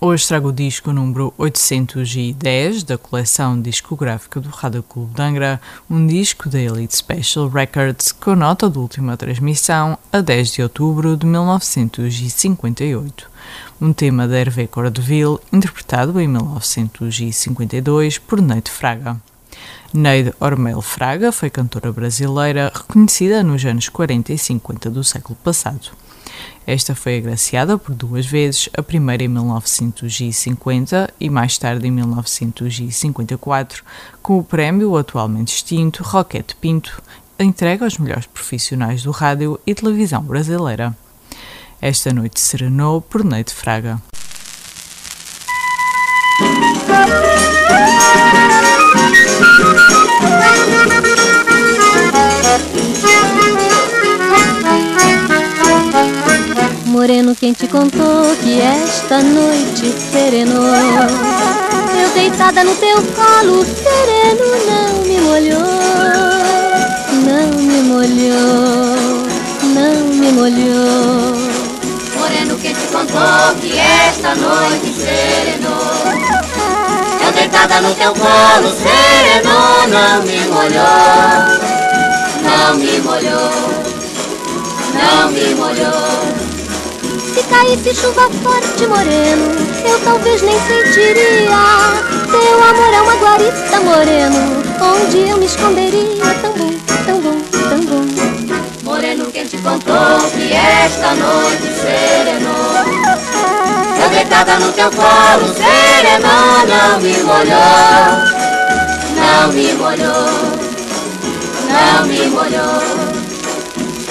hoje trago o disco número 810 da coleção discográfica do Rádio Clube de Angra, um disco da Elite Special Records com nota de última transmissão a 10 de outubro de 1958. Um tema de Hervé Cordeville, interpretado em 1952 por Neide Fraga. Neide Ormel Fraga foi cantora brasileira reconhecida nos anos 40 e 50 do século passado. Esta foi agraciada por duas vezes, a primeira em 1950 e mais tarde em 1954, com o prémio atualmente extinto Roquete Pinto, entregue aos melhores profissionais do rádio e televisão brasileira. Esta noite serenou por Neide Fraga. Moreno, quem te contou que esta noite serenou? Eu deitada no teu colo, sereno não me molhou, não me molhou, não me molhou. Moreno, quem te contou que esta noite serenou? Eu deitada no teu colo, sereno não me molhou, não me molhou, não me molhou. Se caísse chuva forte, moreno, eu talvez nem sentiria. Teu amor é uma guarita, moreno, onde eu me esconderia. Tão bom, tão bom, tão bom. Moreno, quem te contou que esta noite serenou? Eu deitada no teu colo, serenou, não me molhou, não me molhou, não me molhou.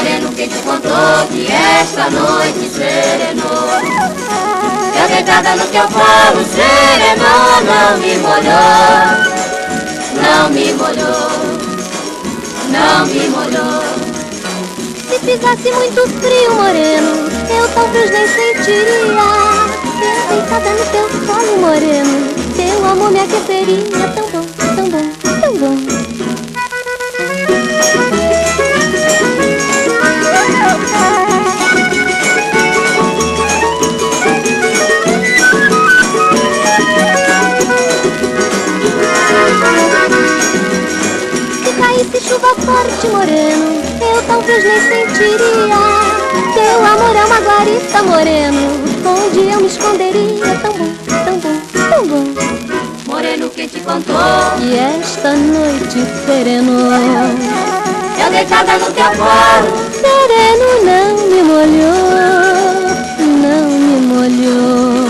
Moreno, quem te contou que esta noite serenou? Eu deitada no teu colo, serenou, não me molhou, não me molhou, não me molhou. Se fizesse muito frio, moreno, eu talvez nem sentiria. Eu deitada no teu colo, moreno, teu amor me aqueceria. Tão bom, tão bom. Forte, moreno, eu talvez nem sentiria. Teu amor é uma guarita, moreno, onde eu me esconderia. Tão bom, tão bom, tão bom. Moreno, quem te contou? E esta noite sereno. Eu deitada no teu colo, sereno não me molhou, não me molhou,